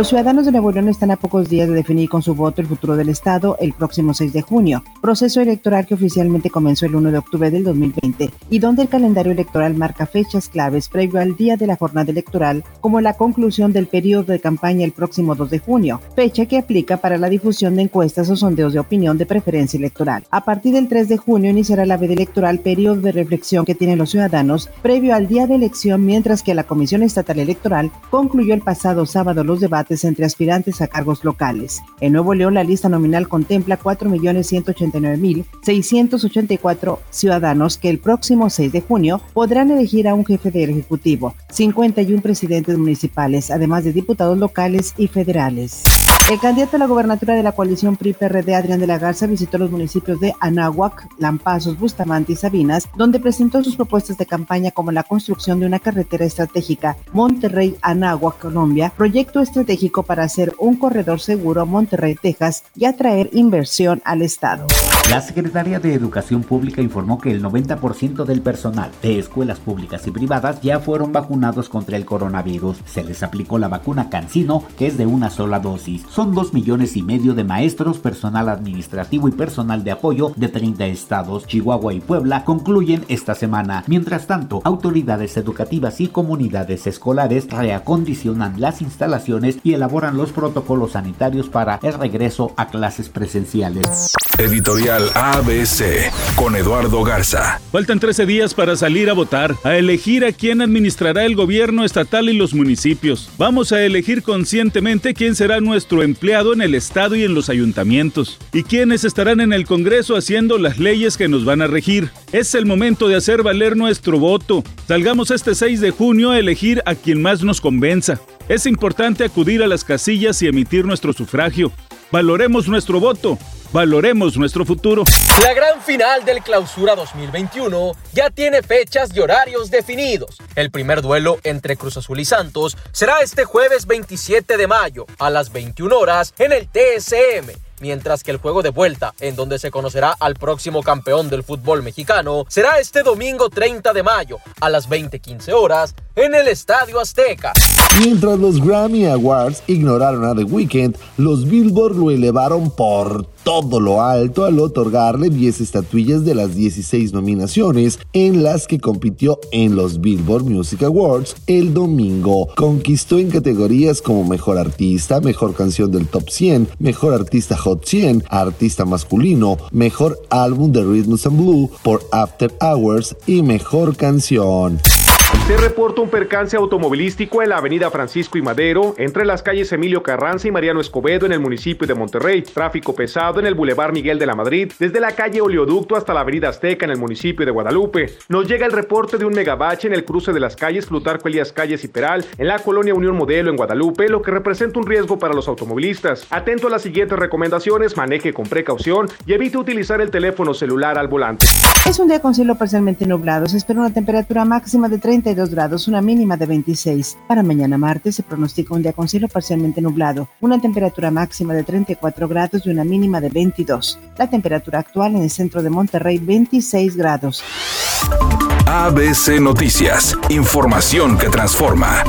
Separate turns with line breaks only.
Los ciudadanos de Nuevo León están a pocos días de definir con su voto el futuro del Estado el próximo 6 de junio, proceso electoral que oficialmente comenzó el 1 de octubre del 2020 y donde el calendario electoral marca fechas claves previo al día de la jornada electoral, como la conclusión del periodo de campaña el próximo 2 de junio, fecha que aplica para la difusión de encuestas o sondeos de opinión de preferencia electoral. A partir del 3 de junio iniciará la veda electoral, periodo de reflexión que tienen los ciudadanos previo al día de elección, mientras que la Comisión Estatal Electoral concluyó el pasado sábado los debates entre aspirantes a cargos locales. En Nuevo León, la lista nominal contempla 4.189.684 ciudadanos que el próximo 6 de junio podrán elegir a un jefe del Ejecutivo, 51 presidentes municipales, además de diputados locales y federales. El candidato a la gobernatura de la coalición PRI-PRD, Adrián de la Garza, visitó los municipios de Anáhuac, Lampazos, Bustamante y Sabinas, donde presentó sus propuestas de campaña como la construcción de una carretera estratégica Monterrey-Anáhuac, Colombia, proyecto estratégico para hacer un corredor seguro a Monterrey, Texas y atraer inversión al Estado.
La Secretaría de Educación Pública informó que el 90% del personal de escuelas públicas y privadas ya fueron vacunados contra el coronavirus. Se les aplicó la vacuna Cancino, que es de una sola dosis. Son dos millones y medio de maestros, personal administrativo y personal de apoyo de 30 estados. Chihuahua y Puebla concluyen esta semana. Mientras tanto, autoridades educativas y comunidades escolares reacondicionan las instalaciones y elaboran los protocolos sanitarios para el regreso a clases presenciales.
Editorial ABC con Eduardo Garza.
Faltan 13 días para salir a votar, a elegir a quién administrará el gobierno estatal y los municipios. Vamos a elegir conscientemente quién será nuestro empleado en el Estado y en los ayuntamientos, y quiénes estarán en el Congreso haciendo las leyes que nos van a regir. Es el momento de hacer valer nuestro voto. Salgamos este 6 de junio a elegir a quien más nos convenza. Es importante acudir a las casillas y emitir nuestro sufragio. Valoremos nuestro voto. Valoremos nuestro futuro.
La gran final del Clausura 2021 ya tiene fechas y horarios definidos. El primer duelo entre Cruz Azul y Santos será este jueves 27 de mayo a las 21 horas en el TSM mientras que el juego de vuelta, en donde se conocerá al próximo campeón del fútbol mexicano, será este domingo 30 de mayo a las 20:15 horas en el Estadio Azteca.
Mientras los Grammy Awards ignoraron a The Weeknd, los Billboard lo elevaron por todo lo alto al otorgarle 10 estatuillas de las 16 nominaciones en las que compitió en los Billboard Music Awards el domingo. Conquistó en categorías como Mejor Artista, Mejor Canción del Top 100, Mejor Artista Hot 100, Artista Masculino, Mejor Álbum de Rhythms and Blue por After Hours y Mejor Canción.
Se reporta un percance automovilístico en la avenida Francisco y Madero, entre las calles Emilio Carranza y Mariano Escobedo en el municipio de Monterrey. Tráfico pesado en el Boulevard Miguel de la Madrid, desde la calle Oleoducto hasta la avenida Azteca en el municipio de Guadalupe. Nos llega el reporte de un megabache en el cruce de las calles Plutarco Elías Calles y Peral, en la colonia Unión Modelo en Guadalupe, lo que representa un riesgo para los automovilistas. Atento a las siguientes recomendaciones, maneje con precaución y evite utilizar el teléfono celular al volante.
Es un día con cielo parcialmente nublado. Se espera una temperatura máxima de 32 grados, una mínima de 26. Para mañana martes se pronostica un día con cielo parcialmente nublado, una temperatura máxima de 34 grados y una mínima de 22. La temperatura actual en el centro de Monterrey 26 grados.
ABC Noticias, información que transforma.